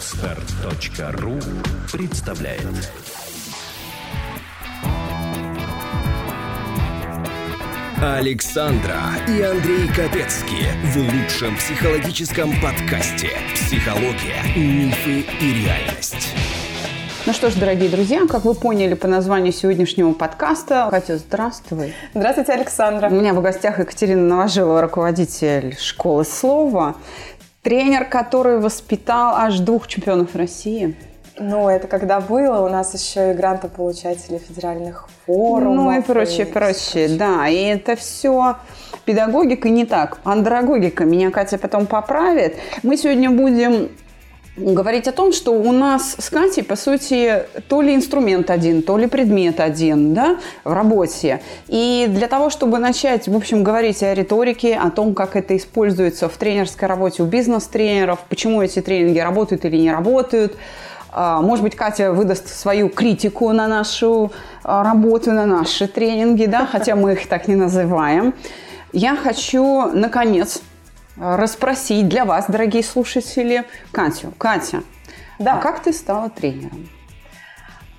Отстар.ру представляет Александра и Андрей Капецки в лучшем психологическом подкасте «Психология, мифы и реальность». Ну что ж, дорогие друзья, как вы поняли по названию сегодняшнего подкаста, Катя, здравствуй. Здравствуйте, Александра. У меня в гостях Екатерина Новожилова, руководитель школы слова, тренер, который воспитал аж двух чемпионов России. Ну, это когда было, у нас еще и грантополучатели федеральных форумов. Ну и прочее, и прочее, да. И это все педагогика не так. Андрогогика. Меня Катя потом поправит. Мы сегодня будем говорить о том, что у нас с Катей, по сути, то ли инструмент один, то ли предмет один да, в работе. И для того, чтобы начать, в общем, говорить о риторике, о том, как это используется в тренерской работе у бизнес-тренеров, почему эти тренинги работают или не работают, а, может быть, Катя выдаст свою критику на нашу а, работу, на наши тренинги, да, хотя мы их так не называем. Я хочу, наконец, расспросить для вас, дорогие слушатели, Катю. Катя, да. а как ты стала тренером?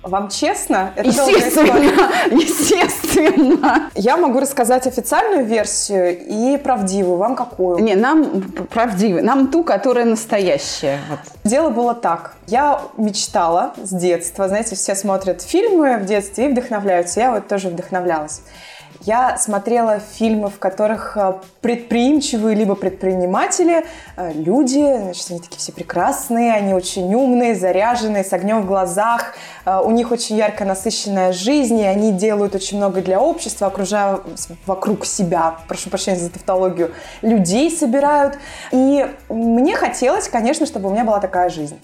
Вам честно? Это естественно, естественно. Я могу рассказать официальную версию и правдивую. Вам какую? Не, нам правдивую. Нам ту, которая настоящая. Вот. Дело было так. Я мечтала с детства. Знаете, все смотрят фильмы в детстве и вдохновляются. Я вот тоже вдохновлялась. Я смотрела фильмы, в которых э, предприимчивые либо предприниматели, э, люди, значит, они такие все прекрасные, они очень умные, заряженные, с огнем в глазах, э, у них очень ярко насыщенная жизнь, и они делают очень много для общества, окружая вокруг себя, прошу прощения за тавтологию, людей собирают. И мне хотелось, конечно, чтобы у меня была такая жизнь.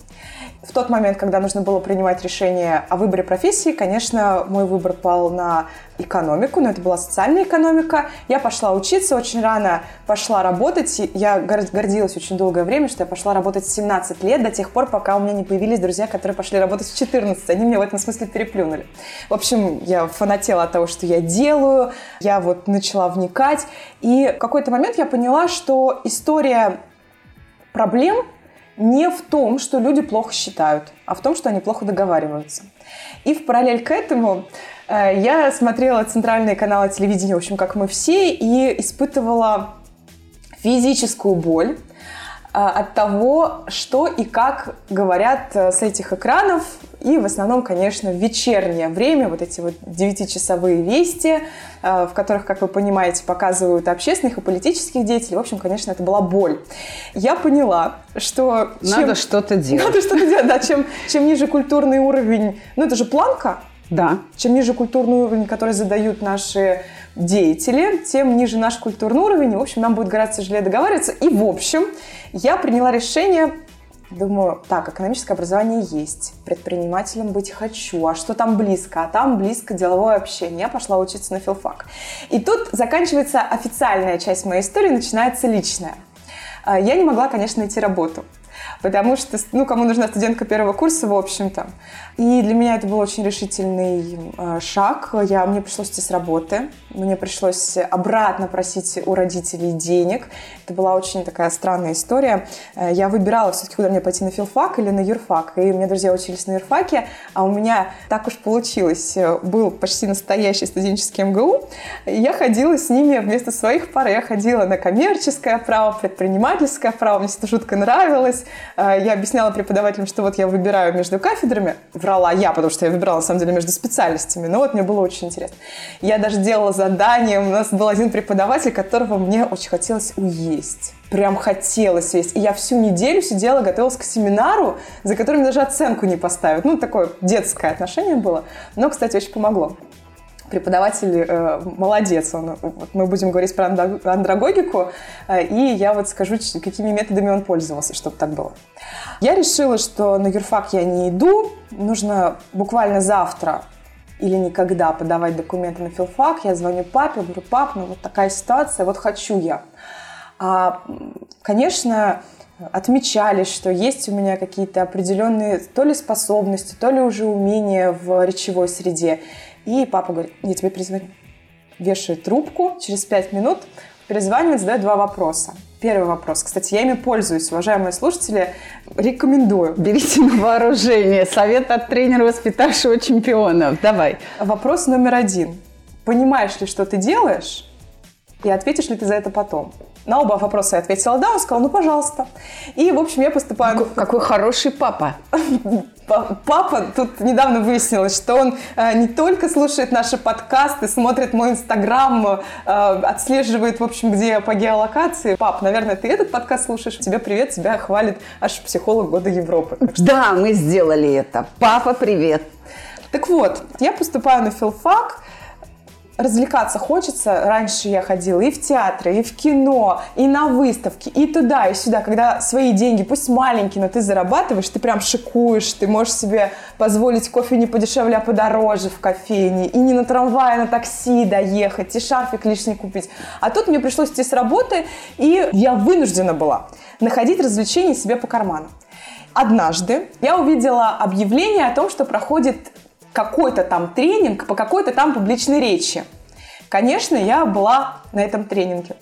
В тот момент, когда нужно было принимать решение о выборе профессии, конечно, мой выбор пал на экономику, но это была социальная экономика. Я пошла учиться, очень рано пошла работать. Я гордилась очень долгое время, что я пошла работать в 17 лет, до тех пор, пока у меня не появились друзья, которые пошли работать в 14. Они меня в этом смысле переплюнули. В общем, я фанатела от того, что я делаю. Я вот начала вникать. И в какой-то момент я поняла, что история проблем не в том, что люди плохо считают, а в том, что они плохо договариваются. И в параллель к этому э, я смотрела центральные каналы телевидения, в общем, как мы все, и испытывала физическую боль э, от того, что и как говорят э, с этих экранов и в основном, конечно, в вечернее время, вот эти вот девятичасовые вести, э, в которых, как вы понимаете, показывают общественных и политических деятелей. В общем, конечно, это была боль. Я поняла, что... Чем... Надо что-то делать. Надо что-то делать, да. Чем, чем ниже культурный уровень... Ну, это же планка. Да. Чем ниже культурный уровень, который задают наши деятели, тем ниже наш культурный уровень. И, в общем, нам будет гораздо тяжелее договариваться. И, в общем, я приняла решение Думаю, так, экономическое образование есть, предпринимателем быть хочу, а что там близко? А там близко деловое общение. Я пошла учиться на филфак. И тут заканчивается официальная часть моей истории, начинается личная. А, я не могла, конечно, найти работу потому что, ну, кому нужна студентка первого курса, в общем-то. И для меня это был очень решительный э, шаг. Я, мне пришлось идти с работы, мне пришлось обратно просить у родителей денег. Это была очень такая странная история. Э, я выбирала все-таки, куда мне пойти, на филфак или на юрфак. И у меня друзья учились на юрфаке, а у меня так уж получилось. Э, был почти настоящий студенческий МГУ. И я ходила с ними вместо своих пар. Я ходила на коммерческое право, предпринимательское право. Мне это жутко нравилось. Э, я объясняла преподавателям, что вот я выбираю между кафедрами. Врала я, потому что я выбирала, на самом деле, между специальностями. Но вот мне было очень интересно. Я даже делала задание. У нас был один преподаватель, которого мне очень хотелось уесть. Прям хотелось есть. И я всю неделю сидела, готовилась к семинару, за которым даже оценку не поставят. Ну, такое детское отношение было. Но, кстати, очень помогло преподаватель э, молодец. Он, вот мы будем говорить про андрогогику, э, и я вот скажу, какими методами он пользовался, чтобы так было. Я решила, что на юрфак я не иду, нужно буквально завтра или никогда подавать документы на филфак. Я звоню папе, говорю, пап, ну вот такая ситуация, вот хочу я. А, конечно, отмечали, что есть у меня какие-то определенные то ли способности, то ли уже умения в речевой среде. И папа говорит, я тебе перезвоню. Вешает трубку, через пять минут перезванивает, задает два вопроса. Первый вопрос. Кстати, я ими пользуюсь, уважаемые слушатели. Рекомендую. Берите на вооружение. Совет от тренера, воспитавшего чемпионов. Давай. Вопрос номер один. Понимаешь ли, что ты делаешь? И ответишь ли ты за это потом? На оба вопроса я ответила да, он сказал, ну, пожалуйста. И, в общем, я поступаю... Какой, какой хороший папа. Папа, тут недавно выяснилось, что он э, не только слушает наши подкасты, смотрит мой инстаграм, э, отслеживает, в общем, где я по геолокации. Пап, наверное, ты этот подкаст слушаешь. Тебе привет, тебя хвалит аж психолог года Европы. Да, мы сделали это. Папа, привет. Так вот, я поступаю на филфак, развлекаться хочется. Раньше я ходила и в театры, и в кино, и на выставки, и туда, и сюда. Когда свои деньги, пусть маленькие, но ты зарабатываешь, ты прям шикуешь, ты можешь себе позволить кофе не подешевле, а подороже в кофейне, и не на трамвае, а на такси доехать, и шарфик лишний купить. А тут мне пришлось идти с работы, и я вынуждена была находить развлечения себе по карману. Однажды я увидела объявление о том, что проходит какой-то там тренинг по какой-то там публичной речи. Конечно, я была на этом тренинге.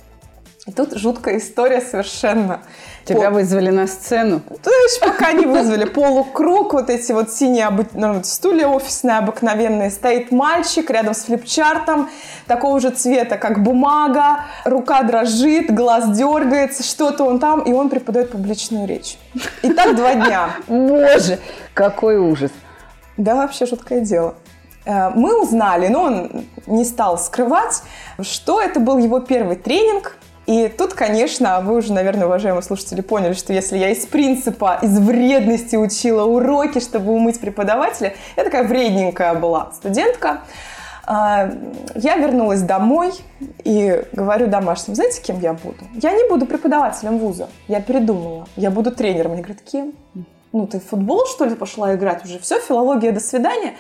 И тут жуткая история совершенно. Тебя Пол... вызвали на сцену? То есть пока не вызвали. Полукруг, вот эти вот синие обы... ну, стулья офисные обыкновенные. Стоит мальчик рядом с флипчартом, такого же цвета, как бумага. Рука дрожит, глаз дергается, что-то он там, и он преподает публичную речь. И так два дня. Боже, какой ужас. Да, вообще жуткое дело. Э, мы узнали, но он не стал скрывать, что это был его первый тренинг. И тут, конечно, вы уже, наверное, уважаемые слушатели, поняли, что если я из принципа, из вредности учила уроки, чтобы умыть преподавателя, я такая вредненькая была студентка. Э, я вернулась домой и говорю домашним, знаете, кем я буду? Я не буду преподавателем вуза. Я передумала. Я буду тренером. Они говорят, кем? Ну, ты в футбол, что ли, пошла играть? Уже все, филология, до свидания.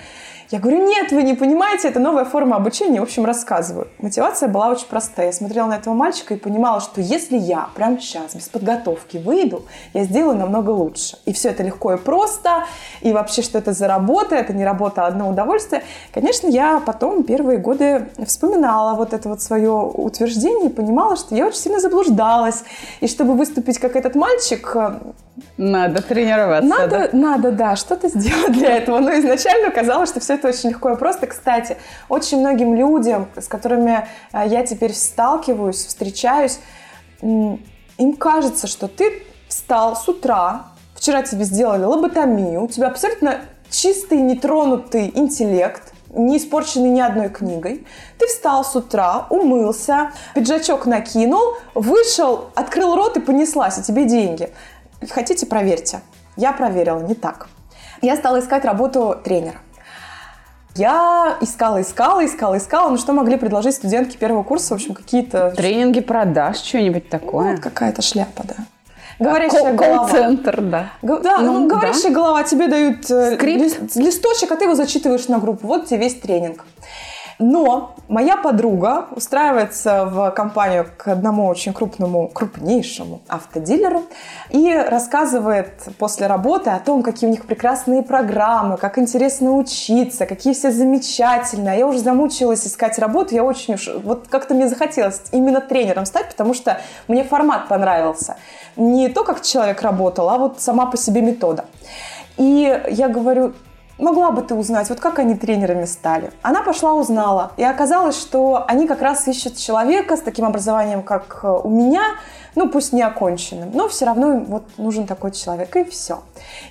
Я говорю, нет, вы не понимаете, это новая форма обучения. В общем, рассказываю. Мотивация была очень простая. Я смотрела на этого мальчика и понимала, что если я прямо сейчас, без подготовки, выйду, я сделаю намного лучше. И все это легко и просто. И вообще, что это за работа, это не работа, а одно удовольствие. Конечно, я потом первые годы вспоминала вот это вот свое утверждение и понимала, что я очень сильно заблуждалась. И чтобы выступить как этот мальчик, надо тренироваться. Надо, да? надо, да, что-то сделать для этого. Но изначально казалось, что все это очень легко и просто. Кстати, очень многим людям, с которыми а, я теперь сталкиваюсь, встречаюсь, им кажется, что ты встал с утра, вчера тебе сделали лоботомию, у тебя абсолютно чистый, нетронутый интеллект, не испорченный ни одной книгой. Ты встал с утра, умылся, пиджачок накинул, вышел, открыл рот и понеслась, и тебе деньги. Хотите, проверьте. Я проверила, не так. Я стала искать работу тренера. Я искала, искала, искала, искала. Ну, что могли предложить студентки первого курса? В общем, какие-то... Тренинги продаж, что-нибудь такое. Ну, какая-то шляпа, да. Говорящая а, голова. Колл-центр, да. Г- да, ну, ну говорящая да. голова. Тебе дают э, Скрипт. листочек, а ты его зачитываешь на группу. Вот тебе весь тренинг. Но моя подруга устраивается в компанию к одному очень крупному, крупнейшему автодилеру и рассказывает после работы о том, какие у них прекрасные программы, как интересно учиться, какие все замечательные. Я уже замучилась искать работу, я очень уж... Вот как-то мне захотелось именно тренером стать, потому что мне формат понравился. Не то, как человек работал, а вот сама по себе метода. И я говорю, могла бы ты узнать, вот как они тренерами стали. Она пошла, узнала, и оказалось, что они как раз ищут человека с таким образованием, как э, у меня, ну, пусть не оконченным, но все равно вот нужен такой человек, и все.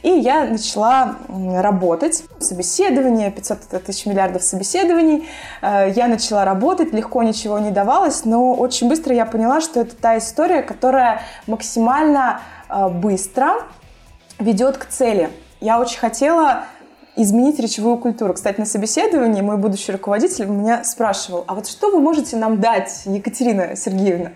И я начала работать, собеседование, 500 тысяч миллиардов собеседований, э, я начала работать, легко ничего не давалось, но очень быстро я поняла, что это та история, которая максимально э, быстро ведет к цели. Я очень хотела изменить речевую культуру. Кстати, на собеседовании мой будущий руководитель меня спрашивал, а вот что вы можете нам дать, Екатерина Сергеевна?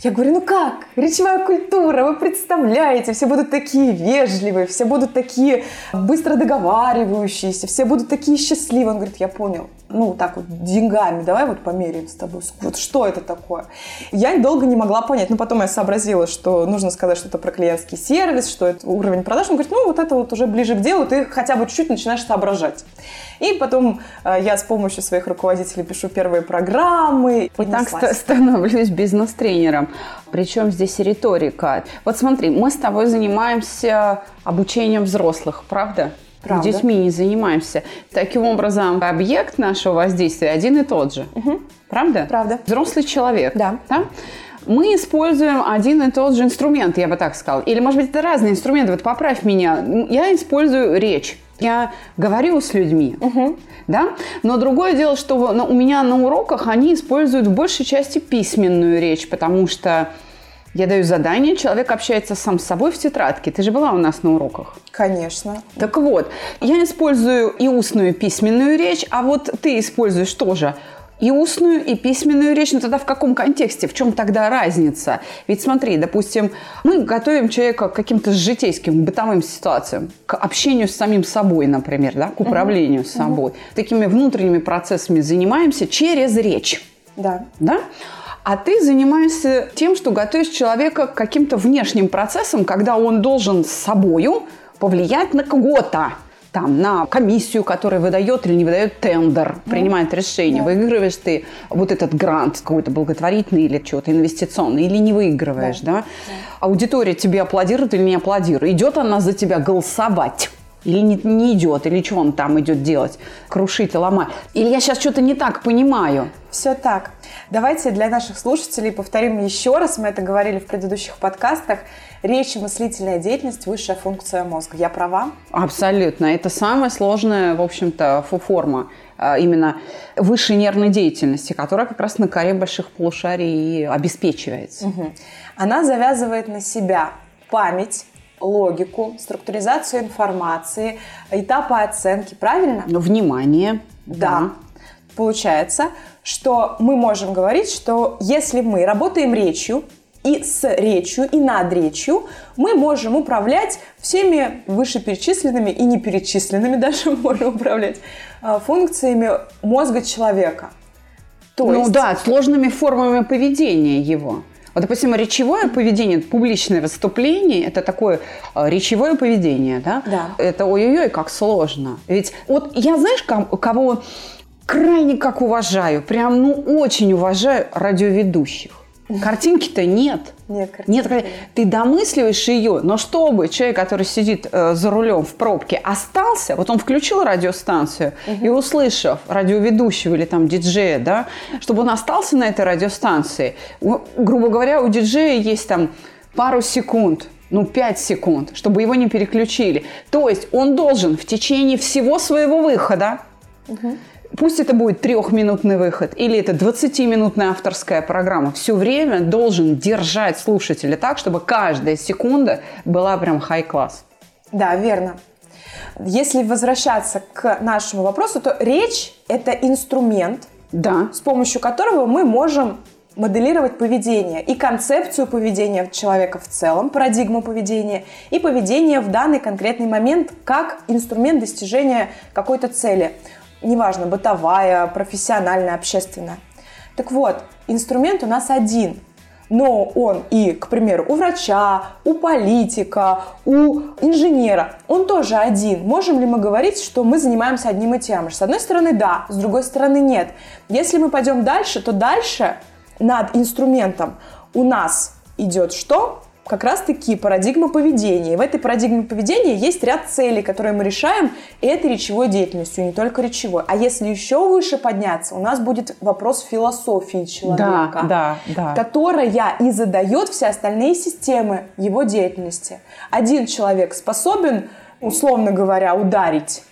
Я говорю, ну как? Речевая культура, вы представляете, все будут такие вежливые, все будут такие быстро договаривающиеся, все будут такие счастливые. Он говорит, я понял. Ну, так вот, деньгами, давай вот померяем с тобой. Вот что это такое? Я долго не могла понять. Но потом я сообразила, что нужно сказать что-то про клиентский сервис, что это уровень продаж. Он говорит, ну, вот это вот уже ближе к делу, ты хотя бы чуть-чуть начинаешь соображать. И потом э, я с помощью своих руководителей пишу первые программы. И так ст- становлюсь бизнес-тренером. Причем здесь риторика. Вот смотри, мы с тобой занимаемся обучением взрослых, правда? Правда. Детьми не занимаемся. Таким образом, объект нашего воздействия один и тот же. Правда? Правда. Взрослый человек. Да. Мы используем один и тот же инструмент, я бы так сказала. Или, может быть, это разные инструменты. Вот поправь меня. Я использую речь. Я говорю с людьми, да? Но другое дело, что у меня на уроках они используют в большей части письменную речь, потому что я даю задание, человек общается сам с собой в тетрадке. Ты же была у нас на уроках. Конечно. Так вот, я использую и устную, и письменную речь, а вот ты используешь тоже и устную, и письменную речь. Но тогда в каком контексте? В чем тогда разница? Ведь смотри, допустим, мы готовим человека к каким-то житейским, бытовым ситуациям, к общению с самим собой, например, да, к управлению собой. Такими внутренними процессами занимаемся через речь Да. да? А ты занимаешься тем, что готовишь человека к каким-то внешним процессам, когда он должен с собою повлиять на кого-то. Там, на комиссию, которая выдает или не выдает тендер, принимает решение. Выигрываешь ты вот этот грант какой-то благотворительный или что-то инвестиционный, или не выигрываешь, да? Аудитория тебе аплодирует или не аплодирует. Идет она за тебя голосовать. Или не, не идет, или что он там идет делать? Крушить и ломать. Или я сейчас что-то не так понимаю. Все так. Давайте для наших слушателей повторим еще раз, мы это говорили в предыдущих подкастах. Речь и мыслительная деятельность – высшая функция мозга. Я права? Абсолютно. Это самая сложная, в общем-то, форма а, именно высшей нервной деятельности, которая как раз на коре больших полушарий и обеспечивается. Мгм. Она завязывает на себя память, логику, структуризацию информации, этапы оценки, правильно? Но внимание. Да. Получается, что мы можем говорить, что если мы работаем речью, и с речью, и над речью, мы можем управлять всеми вышеперечисленными и неперечисленными даже можем управлять э, функциями мозга человека. То ну есть, да, сложными формами поведения его. Вот, допустим, речевое поведение, публичное выступление, это такое э, речевое поведение, да? Да. Это ой-ой-ой, как сложно. Ведь вот я, знаешь, кого крайне как уважаю, прям, ну, очень уважаю радиоведущих. Картинки-то нет. Нет, картинки Нет, ты домысливаешь ее, но чтобы человек, который сидит э, за рулем в пробке, остался, вот он включил радиостанцию и услышав радиоведущего или там диджея, да, чтобы он остался на этой радиостанции, у- грубо говоря, у диджея есть там пару секунд, ну, 5 секунд, чтобы его не переключили. То есть он должен в течение всего своего выхода Пусть это будет трехминутный выход или это 20-минутная авторская программа, все время должен держать слушателя так, чтобы каждая секунда была прям хай-класс. Да, верно. Если возвращаться к нашему вопросу, то речь – это инструмент, Да, с помощью которого мы можем моделировать поведение и концепцию поведения человека в целом, парадигму поведения и поведение в данный конкретный момент как инструмент достижения какой-то цели. Неважно, бытовая, профессиональная, общественная. Так вот, инструмент у нас один, но он и, к примеру, у врача, у политика, у инженера, он тоже один. Можем ли мы говорить, что мы занимаемся одним и тем же? С одной стороны, да, с другой стороны, нет. Если мы пойдем дальше, то дальше над инструментом у нас идет что? Как раз-таки парадигма поведения. И в этой парадигме поведения есть ряд целей, которые мы решаем этой речевой деятельностью, не только речевой. А если еще выше подняться, у нас будет вопрос философии человека да, да, да. которая и задает все остальные системы его деятельности. Один человек способен, условно говоря, ударить,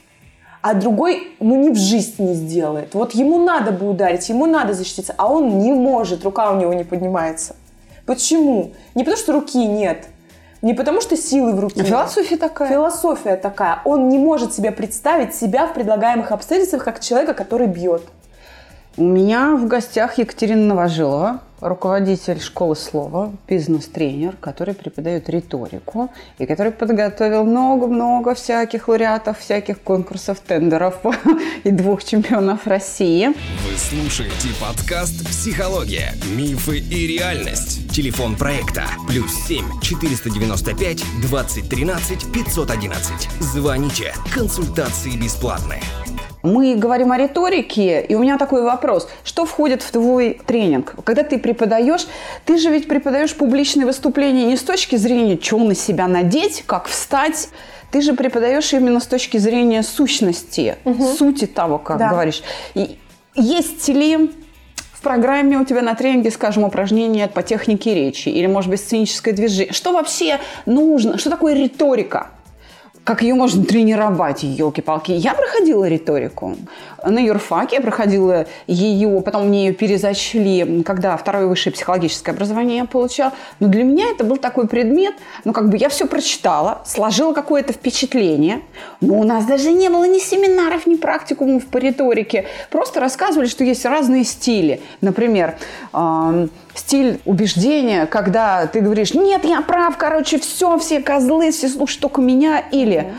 а другой, ну, ни в жизнь не сделает. Вот ему надо бы ударить, ему надо защититься, а он не может, рука у него не поднимается. Почему? Не потому, что руки нет, не потому, что силы в руке. Философия такая. Философия такая. Он не может себе представить себя в предлагаемых обстоятельствах как человека, который бьет. У меня в гостях Екатерина Новожилова, руководитель школы слова, бизнес-тренер, который преподает риторику и который подготовил много-много всяких лауреатов, всяких конкурсов, тендеров и двух чемпионов России. Вы слушаете подкаст «Психология. Мифы и реальность». Телефон проекта «Плюс 7 495 2013 511». Звоните. Консультации бесплатные. Мы говорим о риторике, и у меня такой вопрос. Что входит в твой тренинг? Когда ты преподаешь, ты же ведь преподаешь публичные выступления не с точки зрения, что на себя надеть, как встать, ты же преподаешь именно с точки зрения сущности, угу. сути того, как да. говоришь. И есть ли в программе у тебя на тренинге, скажем, упражнения по технике речи или, может быть, сценическое движение? Что вообще нужно? Что такое риторика? Как ее можно тренировать, елки-палки. Я проходила риторику. На юрфаке я проходила ее, потом мне ее перезачли, когда второе высшее психологическое образование я получала. Но для меня это был такой предмет, ну, как бы я все прочитала, сложила какое-то впечатление, но у нас даже не было ни семинаров, ни практикумов по риторике. Просто рассказывали, что есть разные стили. Например, стиль убеждения, когда ты говоришь, нет, я прав, короче, все, все козлы, все слушают только меня, или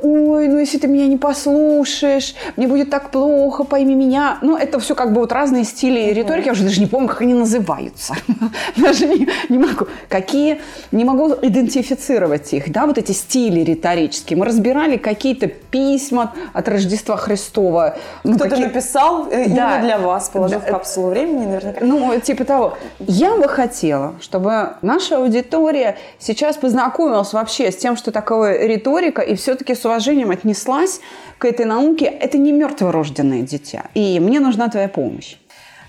ой, ну если ты меня не послушаешь, мне будет так плохо, пойми меня. Ну, это все как бы вот разные стили риторики, я уже даже не помню, как они называются. даже не, не могу. Какие, не могу идентифицировать их, да, вот эти стили риторические. Мы разбирали какие-то письма от Рождества Христова. Ну, Кто-то какие... написал э, именно для вас, положив да. капсулу времени, наверняка. Ну, типа того. Я бы хотела, чтобы наша аудитория сейчас познакомилась вообще с тем, что такое риторика, и все-таки с уважением отнеслась к этой науке. Это не мертворожденное дитя. И мне нужна твоя помощь.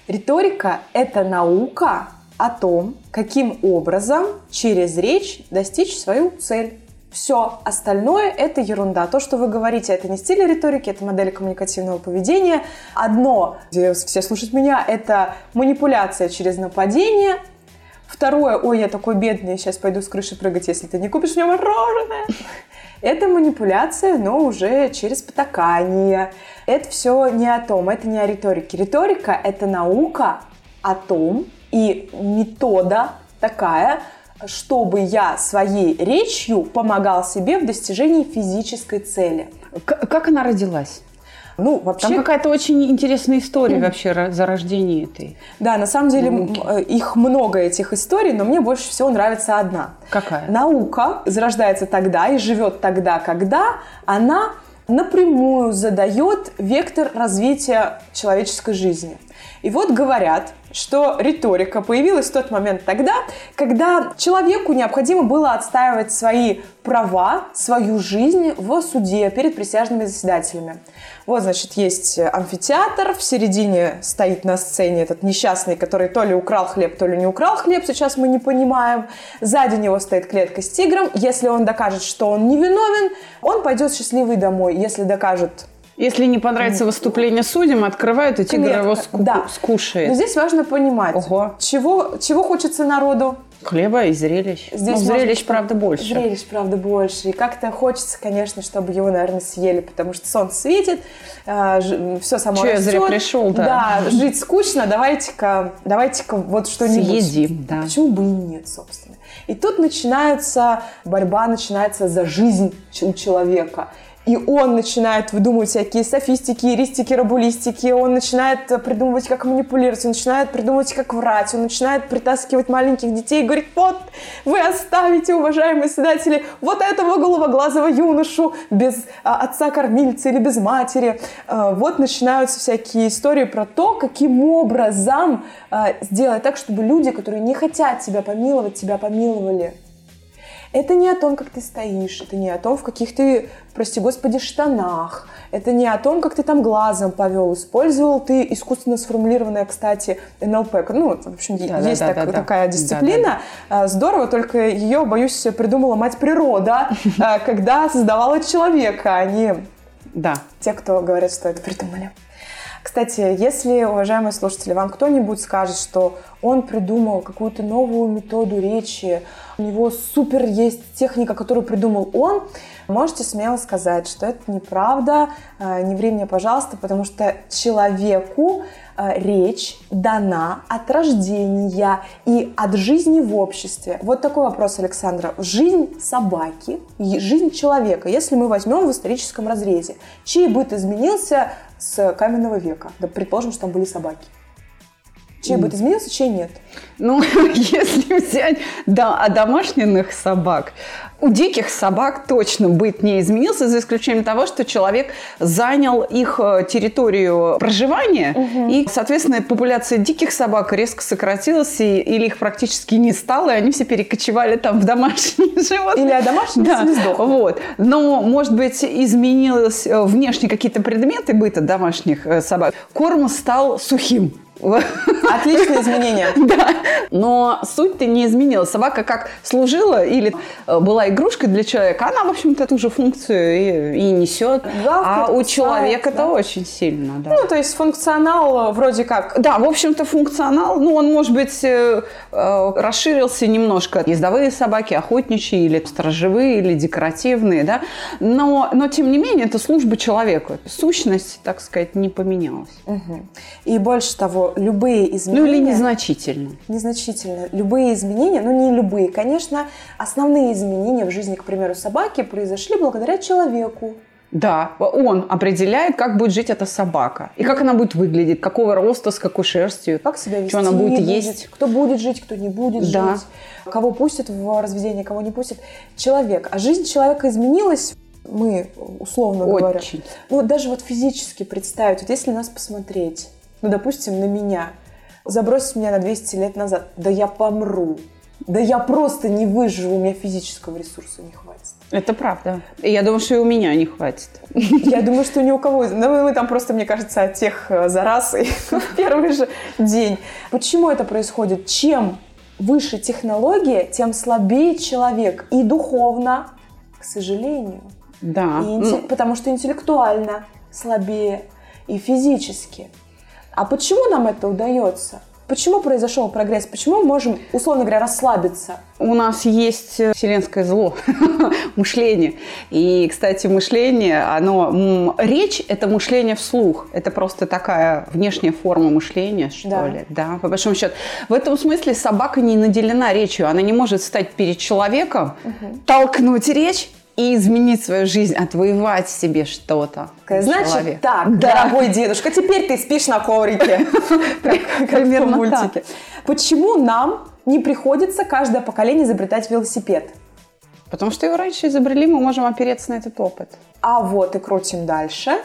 Риторика – это наука о том, каким образом через речь достичь свою цель. Все остальное – это ерунда. То, что вы говорите, это не стиль риторики, это модель коммуникативного поведения. Одно, где все слушают меня, это манипуляция через нападение. Второе, ой, я такой бедный, сейчас пойду с крыши прыгать, если ты не купишь мне мороженое. Это манипуляция, но уже через потакание. Это все не о том, это не о риторике. Риторика — это наука о том и метода такая, чтобы я своей речью помогал себе в достижении физической цели. Как она родилась? Ну, вообще... Там какая-то очень интересная история вообще зарождения этой. Да, на самом деле науки. Э, их много, этих историй, но мне больше всего нравится одна. Какая? Наука зарождается тогда и живет тогда, когда она напрямую задает вектор развития человеческой жизни. И вот говорят, что риторика появилась в тот момент тогда, когда человеку необходимо было отстаивать свои права, свою жизнь в суде перед присяжными заседателями. Вот, значит, есть амфитеатр, в середине стоит на сцене этот несчастный, который то ли украл хлеб, то ли не украл хлеб, сейчас мы не понимаем. Сзади него стоит клетка с тигром. Если он докажет, что он невиновен, он пойдет счастливый домой. Если докажет если не понравится выступление судьям, открывают, и тигр Клетка. его ску- да. скушает. Но здесь важно понимать, Ого. Чего, чего хочется народу. Хлеба и зрелищ. Здесь ну, зрелищ, правда, больше. Зрелищ, правда, больше. И как-то хочется, конечно, чтобы его, наверное, съели, потому что солнце светит, э, все само Че, растет. я зря пришел, да. Да, жить скучно, давайте-ка давайте вот что-нибудь. Съедим, да. Почему бы и нет, собственно. И тут начинается борьба, начинается за жизнь у человека и он начинает выдумывать всякие софистики, ристики, рабулистики, он начинает придумывать, как манипулировать, он начинает придумывать, как врать, он начинает притаскивать маленьких детей и говорит, вот, вы оставите, уважаемые свидетели, вот этого головоглазого юношу без а, отца-кормильца или без матери. А, вот начинаются всякие истории про то, каким образом а, сделать так, чтобы люди, которые не хотят тебя помиловать, тебя помиловали. Это не о том, как ты стоишь, это не о том, в каких ты, прости господи, штанах, это не о том, как ты там глазом повел, использовал ты искусственно сформулированное, кстати, НЛП. Ну, в общем, да, есть да, так, да, такая дисциплина. Да, да. Здорово, только ее, боюсь, придумала мать природа, а, когда создавала человека, а не да. те, кто говорят, что это придумали. Кстати, если, уважаемые слушатели, вам кто-нибудь скажет, что он придумал какую-то новую методу речи, у него супер есть техника, которую придумал он, можете смело сказать, что это неправда, э, не ври пожалуйста, потому что человеку э, речь дана от рождения и от жизни в обществе. Вот такой вопрос, Александра. Жизнь собаки, жизнь человека, если мы возьмем в историческом разрезе, чей быт изменился с каменного века? Да, предположим, что там были собаки. Чей быт изменился, чей нет. Ну, если взять да, одомашненных собак, у диких собак точно быт не изменился, за исключением того, что человек занял их э, территорию проживания, угу. и, соответственно, популяция диких собак резко сократилась, и, или их практически не стало, и они все перекочевали там в домашние животные. Или домашние да. Вот. Но, может быть, изменилось э, внешне какие-то предметы быта домашних э, собак. Корм стал сухим. Отличное изменение. Да. Но суть-то не изменилась. Собака как служила или э, была игрушкой для человека, она, в общем-то, ту же функцию и, и несет. а у человека это очень сильно. Да. Ну, то есть функционал вроде как... Да, в общем-то, функционал, ну, он, может быть, э, э, расширился немножко. Ездовые собаки, охотничьи или сторожевые, или декоративные, да. Но, но тем не менее, это служба человеку. Сущность, так сказать, не поменялась. Угу. И больше того, любые изменения... Ну или незначительно. Незначительно. Любые изменения, ну не любые, конечно, основные изменения в жизни, к примеру, собаки произошли благодаря человеку. Да, он определяет, как будет жить эта собака. И как она будет выглядеть, какого роста, с какой шерстью. Как себя вести, что она будет, будет есть. Кто будет жить, кто не будет да. жить. Кого пустят в разведение, кого не пустят. Человек. А жизнь человека изменилась мы, условно Очень. говоря. Ну, даже вот физически представить, вот если нас посмотреть, ну, допустим, на меня, забросить меня на 200 лет назад, да я помру. Да я просто не выживу, у меня физического ресурса не хватит. Это правда. Я думаю, что и у меня не хватит. Я думаю, что ни у кого. Ну, мы там просто, мне кажется, от тех э, зараз и первый же день. Почему это происходит? Чем выше технология, тем слабее человек. И духовно, к сожалению. Да. И, ну... Потому что интеллектуально слабее и физически. А почему нам это удается? Почему произошел прогресс? Почему мы можем, условно говоря, расслабиться? У нас есть э, вселенское зло, мышление. И, кстати, мышление, оно... Речь – это мышление вслух. Это просто такая внешняя форма мышления, что да. ли. Да, по большому счету. В этом смысле собака не наделена речью. Она не может стать перед человеком, угу. толкнуть речь и изменить свою жизнь, отвоевать себе что-то. Значит человек. так, да. дорогой дедушка, теперь ты спишь на коврике. Примерно так. Почему нам не приходится каждое поколение изобретать велосипед? Потому что его раньше изобрели, мы можем опереться на этот опыт. А вот и крутим дальше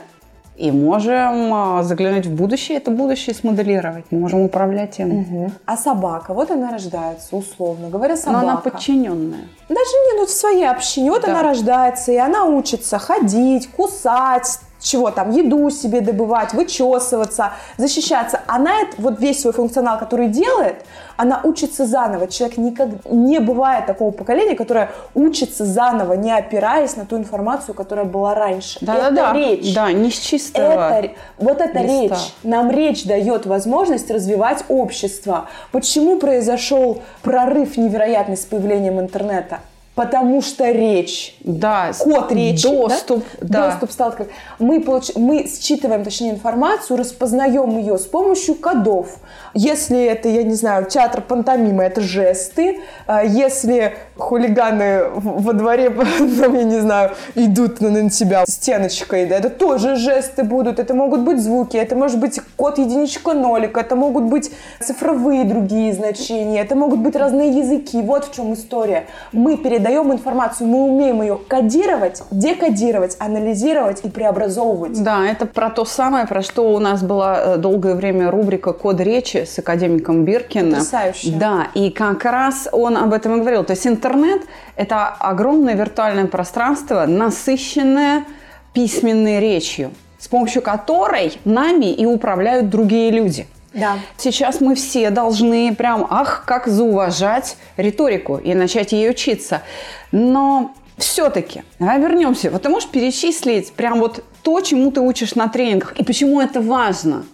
и можем а, заглянуть в будущее, это будущее смоделировать, можем управлять им. Угу. А собака, вот она рождается, условно говоря, собака. Но она подчиненная. Даже не, ну в своей общине, вот да. она рождается, и она учится ходить, кусать, чего там, еду себе добывать, вычесываться, защищаться. Она вот весь свой функционал, который делает, она учится заново. Человек никогда не бывает такого поколения, которое учится заново, не опираясь на ту информацию, которая была раньше. Да, это да, речь. Да, не с чистого. Это, вот эта листа. речь. Нам речь дает возможность развивать общество. Почему произошел прорыв невероятный с появлением интернета? Потому что речь, да, код речи, доступ, да? Да. доступ стал как мы получ... мы считываем, точнее, информацию, распознаем ее с помощью кодов. Если это, я не знаю, театр пантомимы, это жесты. А если хулиганы во дворе, там, я не знаю, идут на тебя стеночкой, да, это тоже жесты будут. Это могут быть звуки, это может быть код единичка нолик, это могут быть цифровые другие значения, это могут быть разные языки. Вот в чем история. Мы перед передаем информацию, мы умеем ее кодировать, декодировать, анализировать и преобразовывать. Да, это про то самое, про что у нас была э, долгое время рубрика «Код речи» с академиком Биркиным. Потрясающе. Да, и как раз он об этом и говорил. То есть интернет – это огромное виртуальное пространство, насыщенное письменной речью, с помощью которой нами и управляют другие люди. Да. Сейчас мы все должны прям, ах, как зауважать риторику и начать ей учиться. Но все-таки, давай вернемся. Вот ты можешь перечислить прям вот то, чему ты учишь на тренингах и почему это важно?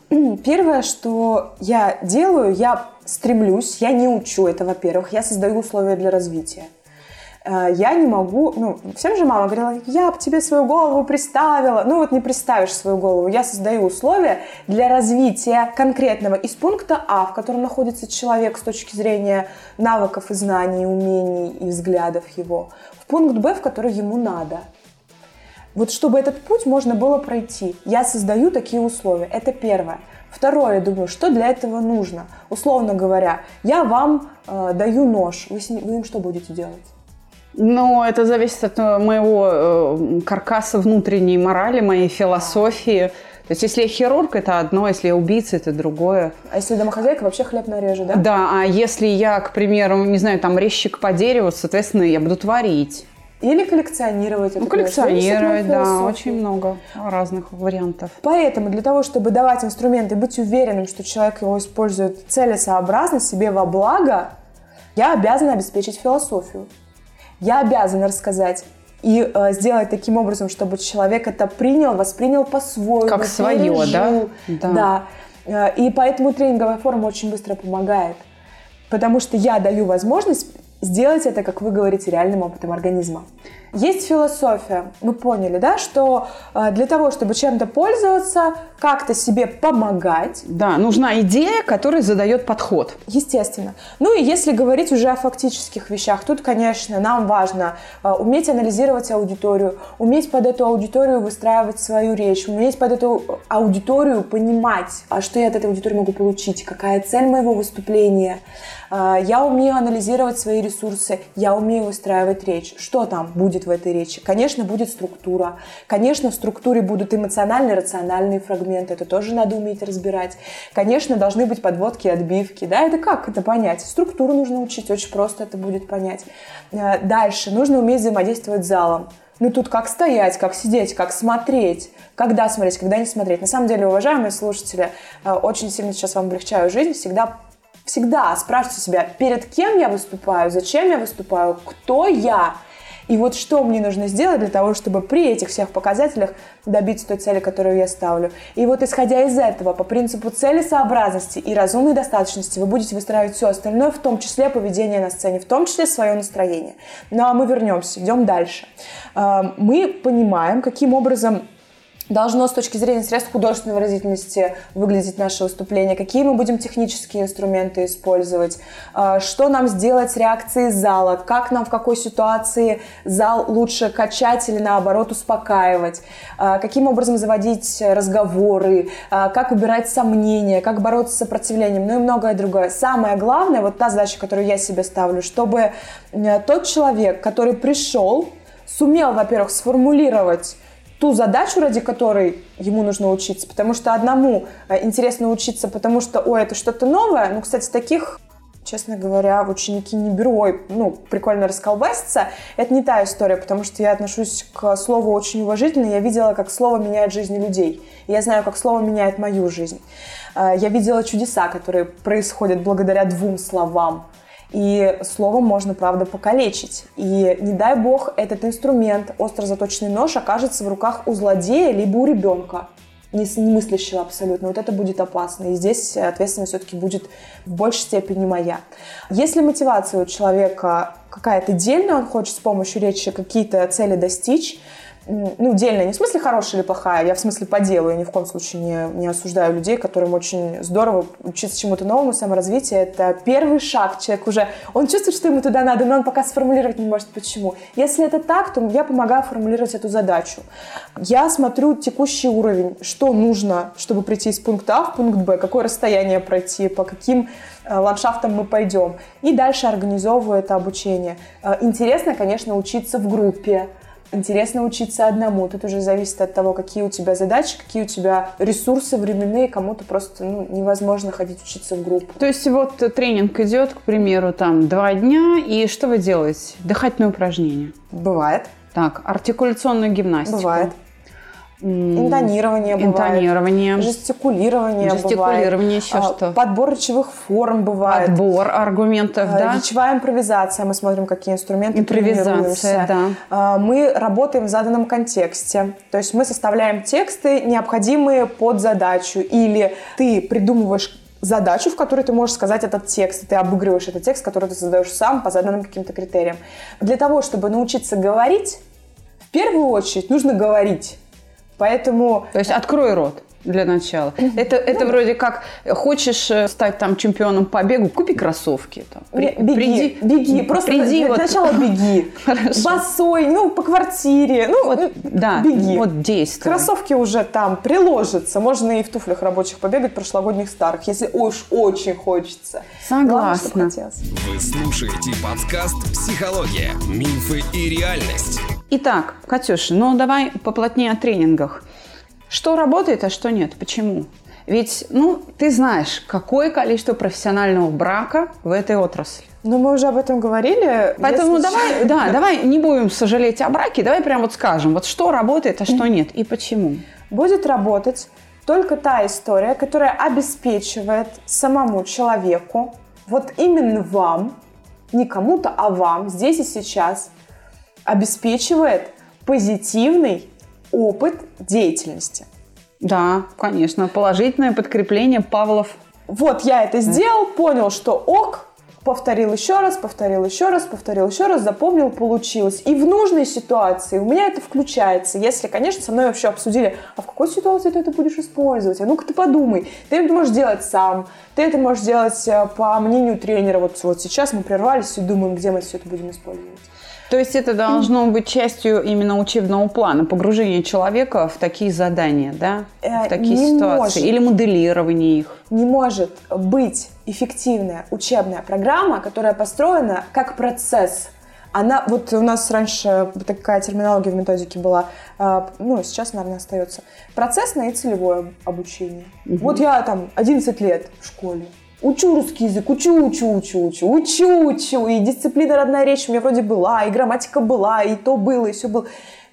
Первое, что я делаю, я стремлюсь, я не учу это, во-первых, я создаю условия для развития. Э, я не могу, ну, всем же мама говорила, я бы тебе свою голову приставила. Ну, вот не представишь свою голову. Я создаю условия для развития конкретного из пункта А, в котором находится человек с точки зрения навыков и знаний, умений и взглядов его, в пункт Б, в который ему надо. Вот чтобы этот путь можно было пройти, я создаю такие условия. Это первое. Второе, думаю, что для этого нужно? Условно говоря, я вам э, даю нож, вы, с ним, вы им что будете делать? Ну, это зависит от э, моего э, каркаса внутренней морали, моей философии. То есть, если я хирург, это одно, если я убийца, это другое. А если домохозяйка, вообще хлеб нарежу, да? Да, а если я, к примеру, не знаю, там резчик по дереву, соответственно, я буду творить. Или коллекционировать. Ну, коллекционировать, да, очень много разных вариантов. Поэтому для того, чтобы давать инструмент и быть уверенным, что человек его использует целесообразно, себе во благо, я обязана обеспечить философию. Я обязана рассказать и э, сделать таким образом, чтобы человек это принял, воспринял по-своему. Как своё, пережил. да? Да. Э, И поэтому тренинговая форма очень быстро помогает. Потому что я даю возможность сделать это, как вы говорите, реальным опытом организма. Есть философия. Мы поняли, да, что э, для того, чтобы чем-то пользоваться, как-то себе помогать, Да, нужна идея, которая задает подход. Естественно. Ну и если говорить уже о фактических вещах, тут, конечно, нам важно э, уметь анализировать аудиторию, уметь под эту аудиторию выстраивать свою речь, уметь под эту аудиторию понимать, а что я от этой аудитории могу получить, какая цель моего выступления. Э, Я умею анализировать свои ресурсы, я умею выстраивать речь. Что там будет в этой речи? Конечно, будет структура. Конечно, в структуре будут эмоциональные, рациональные фрагменты. Это тоже надо уметь разбирать. Конечно, должны быть подводки отбивки. Да, это как это понять? Структуру нужно учить, очень просто это будет понять. Э, Дальше, нужно уметь взаимодействовать с залом. Ну тут как стоять, как сидеть, как смотреть, когда смотреть, когда не смотреть. На самом деле, уважаемые слушатели, э, очень сильно сейчас вам облегчаю жизнь. Всегда всегда спрашивайте себя, перед кем я выступаю, зачем я выступаю, кто я, и вот что мне нужно сделать для того, чтобы при этих всех показателях добиться той цели, которую я ставлю. И вот исходя из этого, по принципу целесообразности и разумной достаточности, вы будете выстраивать все остальное, в том числе поведение на сцене, в том числе свое настроение. Ну а мы вернемся, идем дальше. Э, Мы понимаем, каким образом должно с точки зрения средств художественной выразительности выглядеть наше выступление, какие мы будем технические инструменты использовать, э, что нам сделать с реакцией зала, как нам в какой ситуации зал лучше качать или наоборот успокаивать, э, каким образом заводить разговоры, э, как убирать сомнения, как бороться с сопротивлением, ну и многое другое. Самое главное, вот та задача, которую я себе ставлю, чтобы э, тот человек, который пришел, сумел, во-первых, сформулировать ту задачу, ради которой ему нужно учиться. Потому что одному э, интересно учиться, потому что, ой, это что-то новое. Ну, кстати, таких, честно говоря, в ученики не беру. Ой, ну, прикольно расколбаситься. Это не та история, потому что я отношусь к слову очень уважительно. Я видела, как слово меняет жизни людей. Я знаю, как слово меняет мою жизнь. Э, Я видела чудеса, которые происходят благодаря двум словам. И словом можно, правда, покалечить. И не дай бог этот инструмент, остро заточенный нож, окажется в руках у злодея либо у ребенка не с- не мыслящего абсолютно. Вот это будет опасно. И здесь ответственность все-таки будет в большей степени моя. Если мотивация у человека какая-то дельная, он хочет с помощью речи какие-то цели достичь, ну, дельная, не в смысле хорошая или плохая, я в смысле по делу, я ни в коем случае не, не осуждаю людей, которым очень здорово учиться чему-то новому, саморазвитие. Это первый шаг. Человек уже, он чувствует, что ему туда надо, но он пока сформулировать не может, почему. Если это так, то я помогаю формулировать эту задачу. Я смотрю текущий уровень, что нужно, чтобы прийти из пункта А в пункт Б, какое расстояние пройти, по каким э, ландшафтам мы пойдем. И дальше организовываю это обучение. Э, Интересно, конечно, учиться в группе, Интересно учиться одному. Тут уже зависит от того, какие у тебя задачи, какие у тебя ресурсы временные. Кому-то просто ну, невозможно ходить учиться в группу. То есть вот тренинг идет, к примеру, там два дня, и что вы делаете? Дыхательные упражнения. Бывает. Так, артикуляционную гимнастику. Бывает. Интонирование бывает. Интонирование. Жестикулирование, Жестикулирование, бывает. еще что? Подбор речевых форм бывает. Отбор аргументов, А, да? Речевая импровизация. Мы смотрим, какие инструменты Импровизация, да. А, Мы работаем в заданном контексте. То есть мы составляем тексты, необходимые под задачу. Или ты придумываешь задачу, в которой ты можешь сказать этот текст, и ты обыгрываешь этот текст, который ты создаешь сам по заданным каким-то критериям. Для того, чтобы научиться говорить, в первую очередь нужно говорить. Поэтому То есть открой рот. для начала. Это, это вроде как хочешь э, стать там чемпионом по бегу, купи кроссовки. Там. При- беги, приди, беги, просто приди для вот- начала беги. Хорошо. Босой, ну, по квартире, ну, Вот, ну, да, беги. вот действуй. Кроссовки уже там приложатся. Можно и в туфлях рабочих побегать, прошлогодних старых, если уж очень хочется. Главное, Согласна. хотелось. Вы слушаете подкаст «Психология. Мифы и реальность». Итак, Катюша, ну давай поплотнее о тренингах. Что работает, а что нет? Почему? Ведь, ну, ты знаешь, какое количество профессионального брака в этой отрасли. Ну, мы уже об этом говорили. Поэтому Если давай, да, давай не будем сожалеть о браке, давай прям вот скажем, вот что работает, а что нет, и почему. будет работать только та история, которая обеспечивает самому человеку, вот именно вам, не кому-то, а вам, здесь и сейчас, обеспечивает позитивный опыт деятельности. Да, конечно, положительное подкрепление Павлов. Вот я это сделал, понял, что ок, повторил еще раз, повторил еще раз, повторил еще раз, запомнил, получилось. И в нужной ситуации у меня это включается. Если, конечно, со мной вообще обсудили, а в какой ситуации ты это будешь использовать? А ну-ка ты подумай. Ты это можешь делать сам, ты это можешь делать э, по мнению тренера. Вот, вот сейчас мы прервались и думаем, где мы все это будем использовать. То есть это должно быть частью именно учебного плана, погружение человека в такие задания, да, Э, в такие не ситуации, может. или моделирование их. не может быть эффективная учебная программа, которая построена как процесс. Она, вот у нас раньше такая терминология в методике была, э, ну, сейчас, наверное, остается. Процессное и целевое обучение. Вот я там 11 лет в школе. Учу русский язык, учу, учу, учу, учу, учу, учу. И дисциплина родная речь у меня вроде была, и грамматика была, и то было, и все было.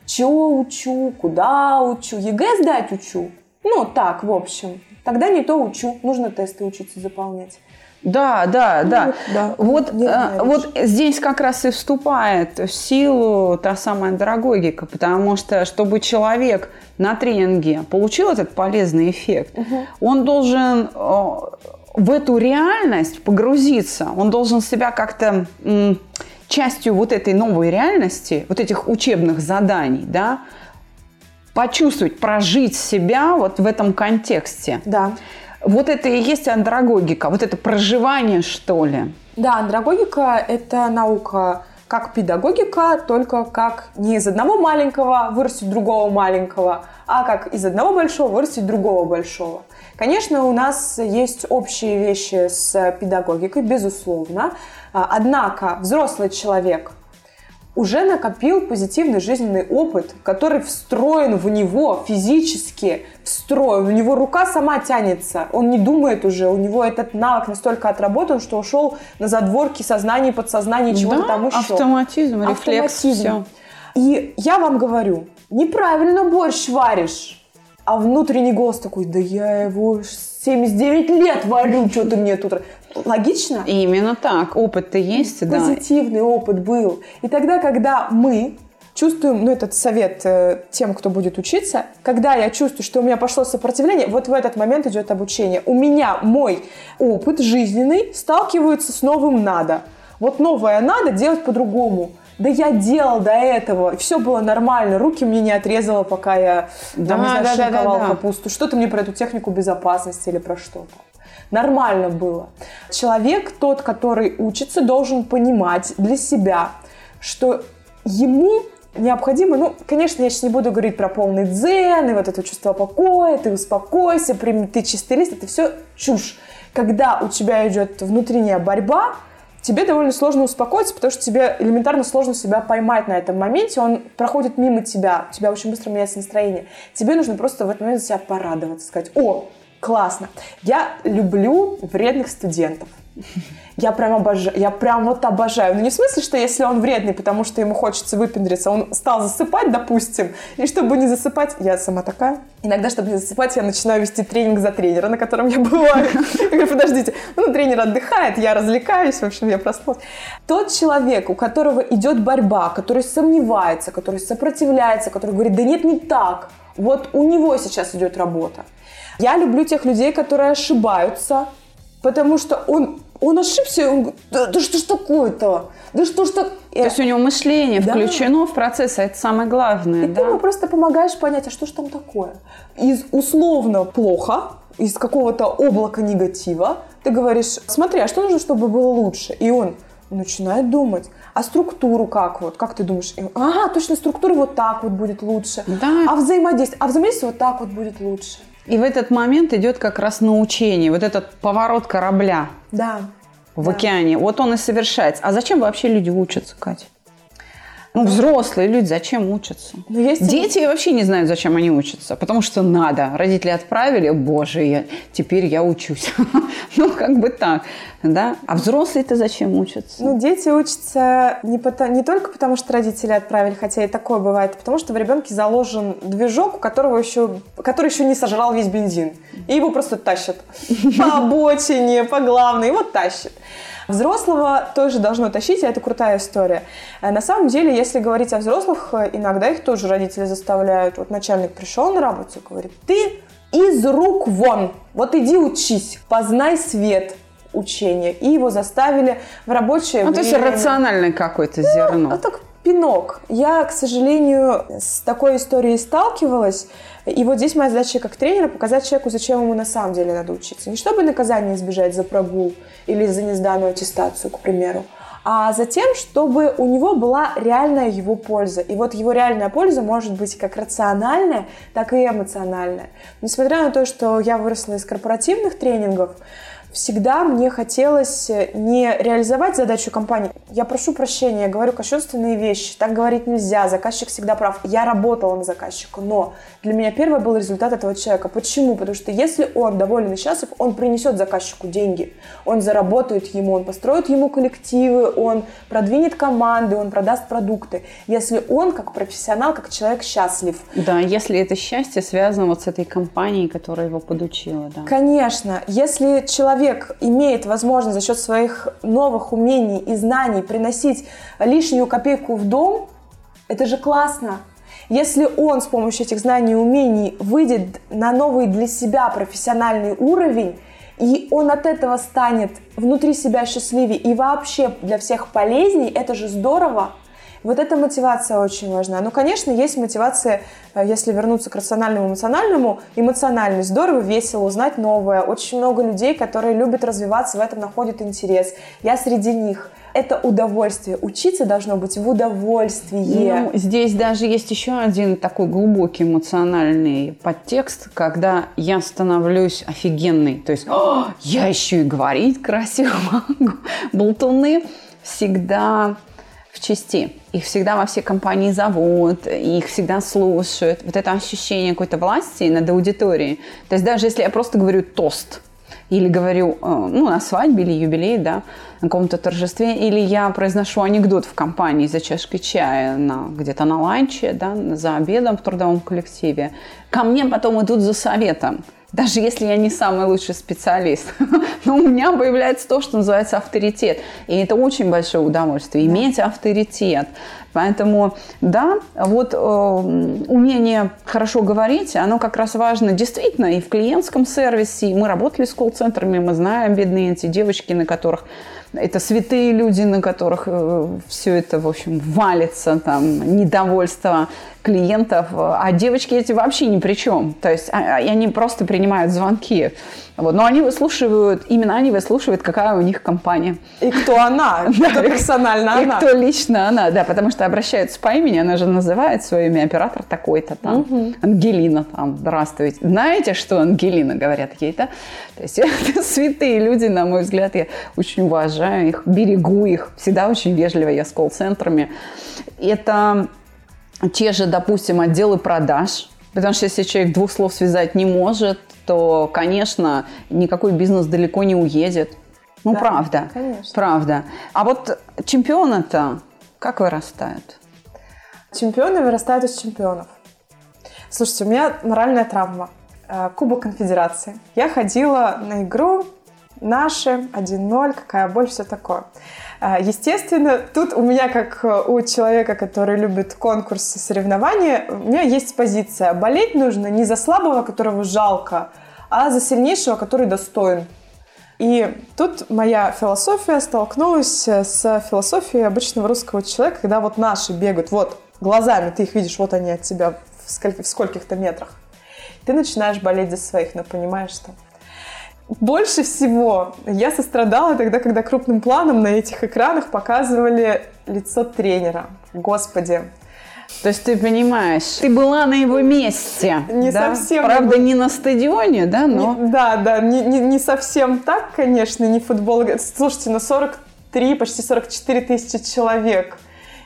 Чего учу, куда учу, ЕГЭ сдать учу. Ну, так, в общем. Тогда не то учу, нужно тесты учиться заполнять. Да, да, да. вот, да. Вот, Нервная э, вот здесь как раз и вступает в силу та самая андрагогика, потому что, чтобы человек на тренинге получил этот полезный эффект, он должен э, в эту реальность погрузиться, он должен себя как-то частью вот этой новой реальности, вот этих учебных заданий, да, почувствовать, прожить себя вот в этом контексте. Да. Вот это и есть андрогогика, вот это проживание, что ли. Да, андрогогика – это наука как педагогика, только как не из одного маленького вырастить другого маленького, а как из одного большого вырастить другого большого. Конечно, у нас есть общие вещи с педагогикой, безусловно. А, Однако взрослый человек уже накопил позитивный жизненный опыт, который встроен в него физически, встроен. У него рука сама тянется, он не думает уже, у него этот навык настолько отработан, что ушел на задворки сознания, подсознания, чего-то Да, там еще. автоматизм, рефлекс, Автоматизм. все. И я вам говорю, неправильно борщ варишь. А внутренний голос такой, да я его 79 лет варю, что ты мне тут... Логично? Именно так. Опыт-то есть, да. позитивный опыт был. И тогда, когда мы чувствуем, ну, этот совет э, тем, кто будет учиться, когда я чувствую, что у меня пошло сопротивление, вот в этот момент идет обучение. У меня мой опыт жизненный сталкивается с новым «надо». Вот новое «надо» делать по-другому. Да я делал до этого, все было нормально, руки мне не отрезало, пока я там, Да, не знаю, да, да, шинковал да, да. капусту. Что-то мне про эту технику безопасности или про что-то. Нормально было. Человек, тот, который учится, должен понимать для себя, что ему необходимо, ну, конечно, я сейчас не буду говорить про полный дзен и вот это чувство покоя, ты успокойся, прими- ты чистый лист, это все чушь. Когда у тебя идет внутренняя борьба, тебе довольно сложно успокоиться, потому что тебе элементарно сложно себя поймать на этом моменте, он проходит мимо тебя, у тебя очень быстро меняется настроение. Тебе нужно просто в этот момент себя порадоваться, сказать, о, классно, я люблю вредных студентов. Я прям обожаю, я прям вот обожаю. Ну не в смысле, что если он вредный, потому что ему хочется выпендриться, он стал засыпать, допустим, и чтобы не засыпать, я сама такая. Иногда, чтобы не засыпать, я начинаю вести тренинг за тренера, на котором я бываю. Я говорю, подождите, ну тренер отдыхает, я развлекаюсь, в общем, я проснулась. Тот человек, у которого идет борьба, который сомневается, который сопротивляется, который говорит, да нет, не так, вот у него сейчас идет работа. Я люблю тех людей, которые ошибаются, потому что он он ошибся, он говорит, да, да что ж такое-то? Да что ж так... То есть у него мышление Да. включено в процесс, а это самое главное, И да? ты ему просто помогаешь понять, а что же там такое. Из условно плохо, из какого-то облака негатива, ты говоришь, смотри, а что нужно, чтобы было лучше? И он начинает думать, а структуру как вот, как ты думаешь? И Ага, точно, структура вот так вот будет лучше. Да. А взаимодействие, а взаимодействие вот так вот будет лучше. И в этот момент идет как раз научение, вот этот поворот корабля Да. в Да. океане. Вот он и совершается. А зачем вообще люди учатся, Катя? Ну, взрослые люди зачем учатся? Но есть Дети вообще не знают, зачем они учатся, потому что надо. Родители отправили, боже, я, теперь я учусь. Ну, как бы так, да? А взрослые-то зачем учатся? Ну, дети учатся не, пото- не только потому, что родители отправили, хотя и такое бывает, а потому что в ребенке заложен движок, у которого еще, который еще не сожрал весь бензин. И его просто тащат по обочине, по главной, его тащат. Взрослого тоже должно тащить, и это крутая история. Э, На самом деле, если говорить о взрослых, э, иногда их тоже родители заставляют. Вот начальник пришел на работу и говорит, ты из рук вон, вот иди учись, познай свет учения. И его заставили в рабочее Ну, то есть время. рациональное какое-то А зерно. так пинок. Я, к сожалению, с такой историей сталкивалась. И вот здесь моя задача как тренера показать человеку, зачем ему на самом деле надо учиться. Не чтобы наказание избежать за прогул или за несданную аттестацию, к примеру, а за тем, чтобы у него была реальная его польза. И вот его реальная польза может быть как рациональная, так и эмоциональная. Несмотря на то, что я выросла из корпоративных тренингов, всегда мне хотелось э, не реализовать задачу компании. Я прошу прощения, я говорю кощунственные вещи, так говорить нельзя, заказчик всегда прав. Я работала на заказчика, но для меня первый был результат этого человека. Почему? Потому что если он доволен и счастлив, он принесет заказчику деньги, он заработает ему, он построит ему коллективы, он продвинет команды, он продаст продукты. Если он как профессионал, как человек счастлив. Да, если это счастье связано вот с этой компанией, которая его подучила, да. Конечно, если человек имеет возможность за счет своих новых умений и знаний приносить лишнюю копейку в дом, это же классно. Если он с помощью этих знаний и умений выйдет на новый для себя профессиональный уровень, и он от этого станет внутри себя счастливее и вообще для всех полезней, это же здорово. Вот эта мотивация очень важна. Ну, конечно, есть мотивация, э, если вернуться к рациональному, эмоциональному. Эмоциональный здорово, весело узнать новое. Очень много людей, которые любят развиваться, в этом находят интерес. Я среди них. Это удовольствие. Учиться должно быть в удовольствие. Ну, здесь даже есть еще один такой глубокий эмоциональный подтекст, когда я становлюсь офигенной. То есть, «О, я еще и говорить красиво могу. Болтуны всегда в части. Их всегда во все компании зовут, их всегда слушают. Вот это ощущение какой-то власти над аудиторией. То есть даже если я просто говорю тост, или говорю, э, ну, на свадьбе или юбилей, да, на каком-то торжестве, или я произношу анекдот в компании за чашкой чая на, где-то на ланче, да, за обедом в трудовом коллективе, ко мне потом идут за советом. Даже если я не самый лучший специалист, но у меня появляется то, что называется авторитет. И это очень большое удовольствие, иметь авторитет. Поэтому, да, вот э, умение хорошо говорить, оно как раз важно действительно и в клиентском сервисе. Мы работали с колл-центрами, мы знаем бедные эти девочки, на которых это святые люди, на которых э, все это, в общем, валится, там, недовольство клиентов, а девочки эти вообще ни при чем. То есть а- а- они просто принимают звонки. Вот. Но они выслушивают, именно они выслушивают, какая у них компания. И кто она? Кто персонально И она? кто лично она, да, потому что обращаются по имени, она же называет свое имя оператор такой-то там, Ангелина там, здравствуйте. Знаете, что Ангелина, говорят ей, да? То есть это святые люди, на мой взгляд, я очень уважаю их, берегу их, всегда очень вежливо я с колл-центрами. Это те же, допустим, отделы продаж, потому что если человек двух слов связать не может, то, конечно, никакой бизнес далеко не уедет. Ну, Да, правда. конечно. Правда. А вот чемпионы-то как вырастают? Чемпионы вырастают из чемпионов. Слушайте, у меня моральная травма. Э, Кубок конфедерации. Я ходила на игру наши, 1-0, какая боль, все такое. Э, Естественно, тут у меня, как э, у человека, который любит конкурсы, соревнования, у меня есть позиция. Болеть нужно не за слабого, которого жалко, а за сильнейшего, который достоин. И тут моя философия столкнулась с философией обычного русского человека, когда вот наши бегают, вот глазами ты их видишь, вот они от тебя в, сколь- в скольких-то метрах. Ты начинаешь болеть за своих, но понимаешь, что больше всего я сострадала тогда, когда крупным планом на этих экранах показывали лицо тренера. Господи, То есть ты понимаешь, ты была на его месте. Не да? совсем. Правда, не на стадионе, да, но... Не- да, да, не, не, не совсем так, конечно, не футбол. Слушайте, на 43, почти 44 тысячи человек.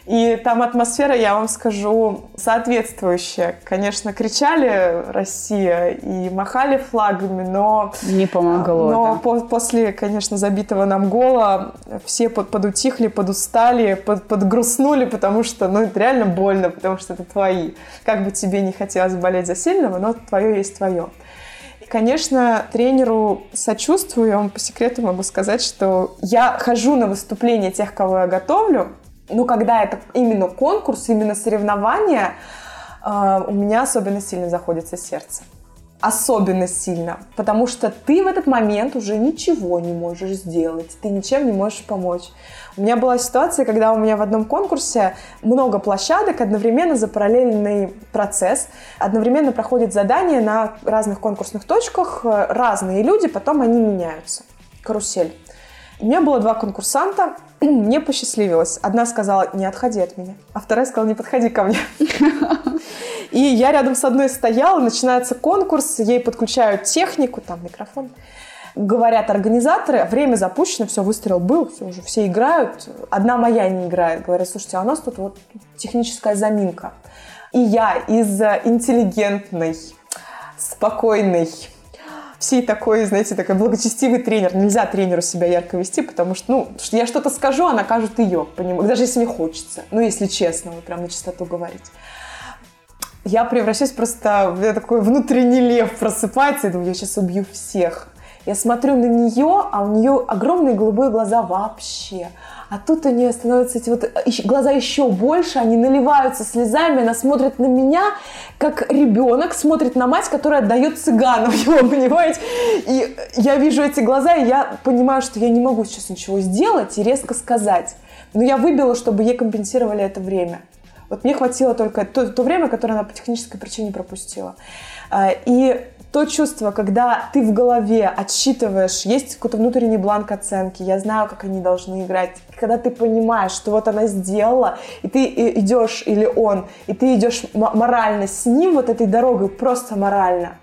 И там атмосфера, я вам скажу, соответствующая. Конечно, кричали «Россия» и махали флагами, но... Не помогло, Но да. по- после, конечно, забитого нам гола все под, подутихли, подустали, под, подгрустнули, потому что, ну, это реально больно, потому что это твои. Как бы тебе не хотелось болеть за сильного, но твое есть твое. И, конечно, тренеру сочувствую, я вам по секрету могу сказать, что я хожу на выступления тех, кого я готовлю, но когда это именно конкурс, именно соревнования, э, у меня особенно сильно заходится сердце особенно сильно, потому что ты в этот момент уже ничего не можешь сделать, ты ничем не можешь помочь. У меня была ситуация, когда у меня в одном конкурсе много площадок, одновременно за параллельный процесс, одновременно проходит задание на разных конкурсных точках, э, разные люди, потом они меняются. Карусель. У меня было два конкурсанта, мне посчастливилось. Одна сказала, не отходи от меня, а вторая сказала, не подходи ко мне. И я рядом с одной стояла, начинается конкурс, ей подключают технику, там микрофон. Говорят организаторы, время запущено, все, выстрел был, все уже, все играют. Одна моя не играет. Говорят, слушайте, а у нас тут вот техническая заминка. И я из э, интеллигентной, спокойной, всей такой, знаете, такой благочестивый тренер. Нельзя тренеру себя ярко вести, потому что, ну, я что-то скажу, она кажет ее, поним- даже если мне хочется. Ну, если честно, вот прям на чистоту говорить. Я превращаюсь просто в такой внутренний лев просыпается и думаю, я сейчас убью всех. Я смотрю на нее, а у нее огромные голубые глаза вообще. А тут у нее становятся эти вот э, глаза еще больше, они наливаются слезами, она смотрит на меня, как ребенок смотрит на мать, которая отдает цыгану его, понимаете? И я вижу эти глаза, и я понимаю, что я не могу сейчас ничего сделать и резко сказать. Но я выбила, чтобы ей компенсировали это время. Вот мне хватило только то, то время, которое она по технической причине пропустила. А, И то чувство, когда ты в голове отсчитываешь, есть какой-то внутренний бланк оценки, я знаю, как они должны играть, когда ты понимаешь, что вот она сделала, и ты и- идешь, или он, и ты идешь морально с ним вот этой дорогой, просто морально.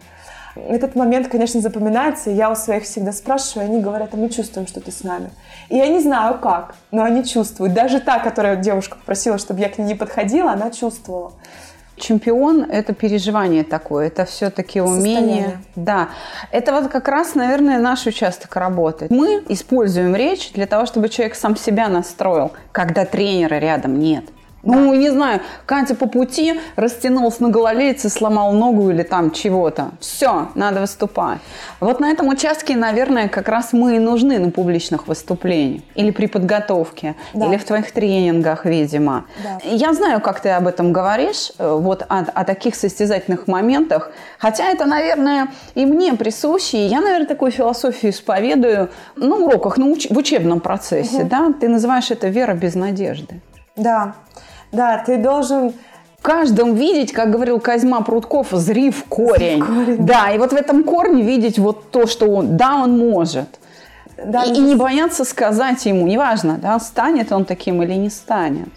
Этот момент, конечно, запоминается, я у своих всегда спрашиваю, они говорят, а мы чувствуем, что ты с нами. И я не знаю как, но они чувствуют. Даже та, которая девушка попросила, чтобы я к ней не подходила, она чувствовала. Чемпион – это переживание такое, это все-таки умение. Состояние. Да, это вот как раз, наверное, наш участок работы. Мы используем речь для того, чтобы человек сам себя настроил, когда тренера рядом нет. Ну, не знаю, Катя по пути растянулся на гололедице, сломал ногу или там чего-то. Все, надо выступать. Вот на этом участке, наверное, как раз мы и нужны на публичных выступлениях. Или при подготовке, Да. или в твоих тренингах, видимо. Да. Я знаю, как ты об этом говоришь, э, вот о, о таких состязательных моментах. Хотя это, наверное, и мне присуще. И Я, наверное, такую философию исповедую на уроках, на уч- в учебном процессе. Да? Ты называешь это вера без надежды. Да, да, ты должен В каждом видеть, как говорил Козьма Прутков, зри в корень. корень. Да, и вот в этом корне видеть вот то, что он, да, он может. Да, и, и не бояться сказать ему, неважно, да, станет он таким или не станет.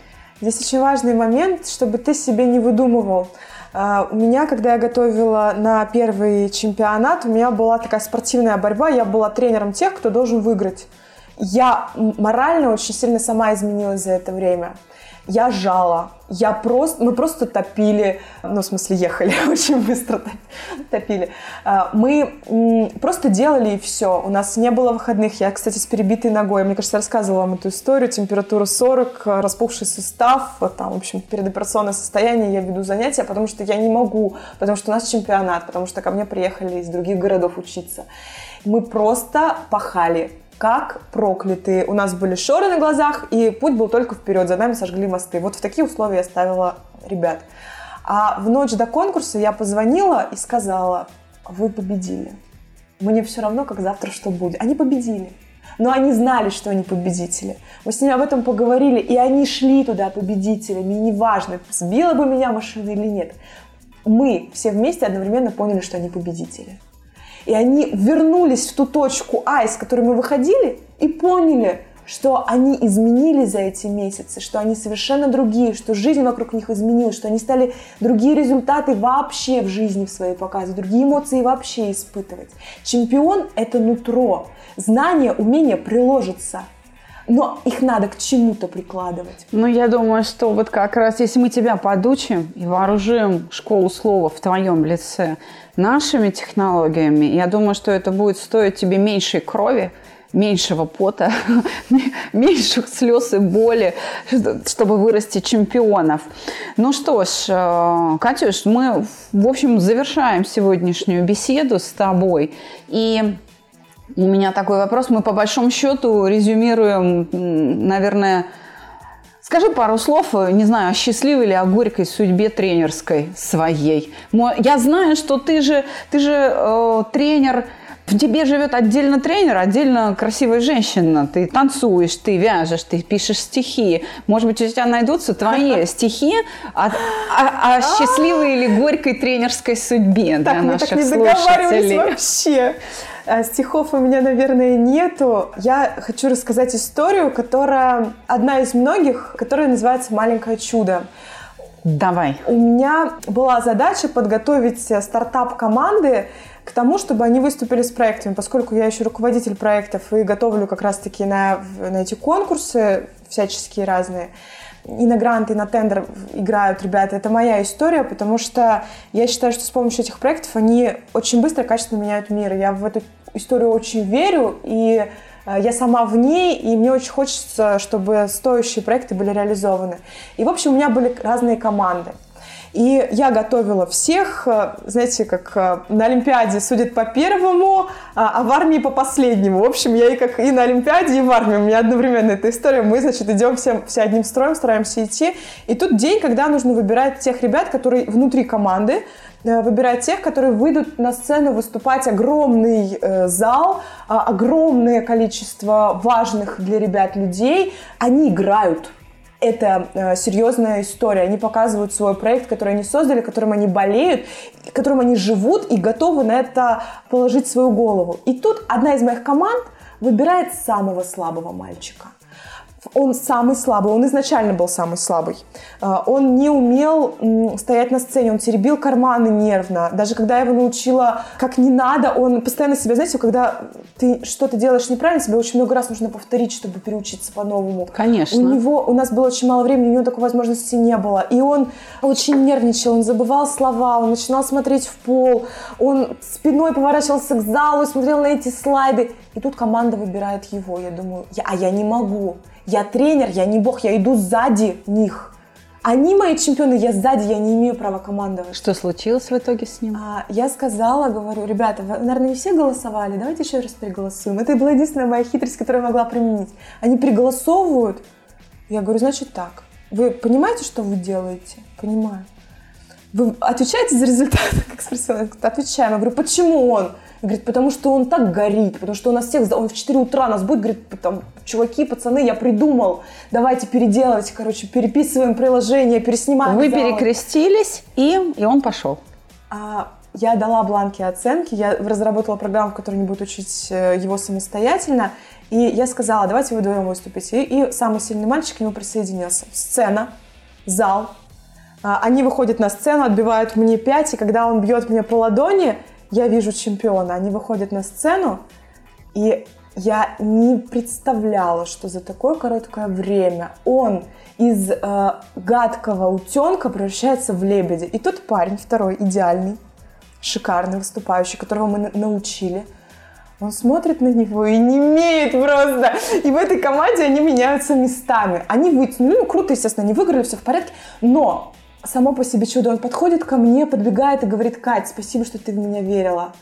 Здесь очень важный момент, чтобы ты себе не выдумывал. А, У меня, когда я готовила на первый чемпионат, у меня была такая спортивная борьба, я была тренером тех, кто должен выиграть. Я морально очень сильно сама изменилась за это время. Я жала, я просто, мы просто топили, ну, в смысле, ехали очень быстро топ- топили. А, Мы просто делали и все. У нас не было выходных. Я, кстати, с перебитой ногой. Мне кажется, рассказывала вам эту историю. Температура 40, а, распухший сустав. Вот Там, в общем, передоперационное состояние. Я веду занятия, потому что я не могу. Потому что у нас чемпионат. Потому что ко мне приехали из других городов учиться. Мы просто пахали как проклятые. У нас были шоры на глазах, и путь был только вперед. За нами сожгли мосты. Вот в такие условия я ставила ребят. А в ночь до конкурса я позвонила и сказала, вы победили. Мне все равно, как завтра что будет. Они победили. Но они знали, что они победители. Мы с ними об этом поговорили, и они шли туда победителями. И неважно, сбила бы меня машина или нет. Мы все вместе одновременно поняли, что они победители. И они вернулись в ту точку А, из которой мы выходили, и поняли, что они изменились за эти месяцы, что они совершенно другие, что жизнь вокруг них изменилась, что они стали другие результаты вообще в жизни в своей показывать, другие эмоции вообще испытывать. Чемпион – это нутро. Знание, умение приложится но их надо к чему-то прикладывать. Ну, я думаю, что вот как раз если мы тебя подучим и вооружим школу слова в твоем лице нашими технологиями, я думаю, что это будет стоить тебе меньшей крови, меньшего пота, меньших слез и боли, чтобы вырасти чемпионов. Ну что ж, э, Катюш, мы, в общем, завершаем сегодняшнюю беседу с тобой. И у меня такой вопрос. Мы по большому счету резюмируем, наверное, Скажи пару слов, не знаю, о счастливой или о горькой судьбе тренерской своей. Я знаю, что ты же, ты же э, тренер в тебе живет отдельно тренер, отдельно красивая женщина. Ты танцуешь, ты вяжешь, ты пишешь стихи. Может быть, у тебя найдутся твои стихи о, о, о счастливой или горькой тренерской судьбе для так, наших мы так не слушателей. вообще. А, стихов у меня, наверное, нету. Я хочу рассказать историю, которая одна из многих, которая называется «Маленькое чудо». Давай. У меня была задача подготовить стартап команды к тому, чтобы они выступили с проектами, поскольку я еще руководитель проектов и готовлю как раз-таки на, на эти конкурсы всяческие разные, и на гранты, и на тендер играют ребята. Это моя история, потому что я считаю, что с помощью этих проектов они очень быстро, качественно меняют мир. Я в эту историю очень верю, и э, я сама в ней, и мне очень хочется, чтобы стоящие проекты были реализованы. И, в общем, у меня были разные команды. И я готовила всех, э, знаете, как э, на Олимпиаде судят по первому, а, а в армии по последнему. В общем, я и как и на Олимпиаде, и в армии. У меня одновременно эта история. Мы, значит, идем все, все одним строем, стараемся идти. И тут день, когда нужно выбирать тех ребят, которые внутри команды, э, выбирать тех, которые выйдут на сцену выступать огромный э, зал, э, огромное количество важных для ребят людей. Они играют это э, серьезная история. Они показывают свой проект, который они создали, которым они болеют, которым они живут и готовы на это положить свою голову. И тут одна из моих команд выбирает самого слабого мальчика он самый слабый, он изначально был самый слабый. А, он не умел стоять на сцене, он теребил карманы нервно. Даже когда я его научила, как не надо, он постоянно себя, знаете, когда ты что-то делаешь неправильно, тебе очень много раз нужно повторить, чтобы переучиться по-новому. Конечно. У него, у нас было очень мало времени, у него такой возможности не было. И он очень нервничал, он забывал слова, он начинал смотреть в пол, он спиной поворачивался к залу, смотрел на эти слайды. И тут команда выбирает его. Я думаю, я, а я не могу. Я тренер, я не бог, я иду сзади них. Они мои чемпионы, я сзади, я не имею права командовать. Что случилось в итоге с ним? А, я сказала, говорю, ребята, вы, наверное, не все голосовали, давайте еще раз переголосуем. Это была единственная моя хитрость, которую я могла применить. Они переголосовывают. Я говорю, значит так, вы понимаете, что вы делаете? Понимаю. Вы отвечаете за результат? Как спросила, отвечаем. Я говорю, почему он? Говорит, потому что он так горит, потому что у нас всех, он в 4 утра нас будет, говорит, там, чуваки, пацаны, я придумал, давайте переделывать, короче, переписываем приложение, переснимаем. Вы зал. перекрестились, и, и он пошел. А, я дала бланки оценки, я разработала программу, в которой не будет учить э, его самостоятельно, и я сказала, давайте вы вдвоем выступите. И, и самый сильный мальчик к нему присоединился. Сцена, зал, они выходят на сцену, отбивают мне 5, и когда он бьет меня по ладони, я вижу чемпиона, они выходят на сцену, и я не представляла, что за такое короткое время он из э, гадкого утенка превращается в лебедя. И тот парень, второй, идеальный, шикарный выступающий, которого мы научили, он смотрит на него и не имеет просто. И в этой команде они меняются местами. Они вытянули, ну, круто, естественно, они выиграли, все в порядке, но само по себе чудо. Он подходит ко мне, подбегает и говорит, Кать, спасибо, что ты в меня верила.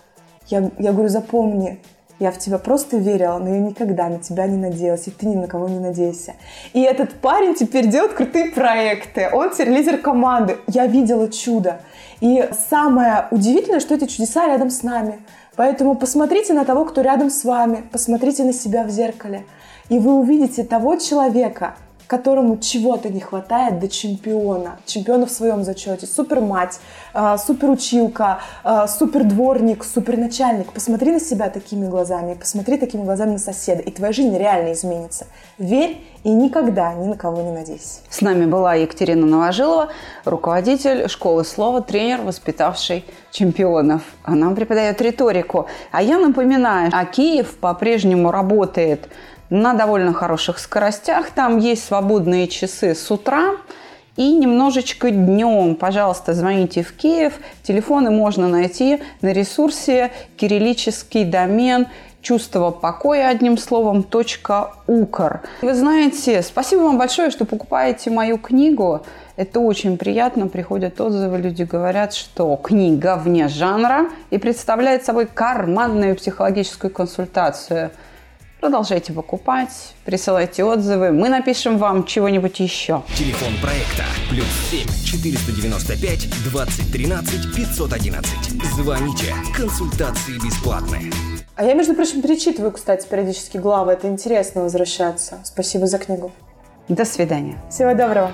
Я, я говорю, запомни, Я в тебя просто верила, но я никогда на тебя не надеялась, и ты ни на кого не надейся. И этот парень теперь делает крутые проекты. Он теперь лидер команды. Я видела чудо. И самое удивительное, что эти чудеса рядом с нами. Поэтому посмотрите на того, кто рядом с вами, посмотрите на себя в зеркале, и вы увидите того человека, которому чего-то не хватает до чемпиона, чемпиона в своем зачете, супер мать, а, супер училка, а, супер дворник, супер начальник. Посмотри на себя такими глазами, посмотри такими глазами на соседа, и твоя жизнь реально изменится. Верь и никогда ни на кого не надейся. С нами была Екатерина Новожилова, руководитель школы слова, тренер, воспитавший чемпионов. Она преподает риторику. А я напоминаю, а Киев по-прежнему работает на довольно хороших скоростях. Там есть свободные часы с утра и немножечко днем. Пожалуйста, звоните в Киев. Телефоны можно найти на ресурсе кириллический домен чувство покоя, одним словом, .укр. Вы знаете, спасибо вам большое, что покупаете мою книгу. Это очень приятно. Приходят отзывы, люди говорят, что книга вне жанра и представляет собой карманную психологическую консультацию – Продолжайте покупать, присылайте отзывы, мы напишем вам чего-нибудь еще. Телефон проекта плюс 7 495 2013 511. Звоните, консультации бесплатные. А я, между прочим, перечитываю, кстати, периодически главы. Это интересно возвращаться. Спасибо за книгу. До свидания. Всего доброго.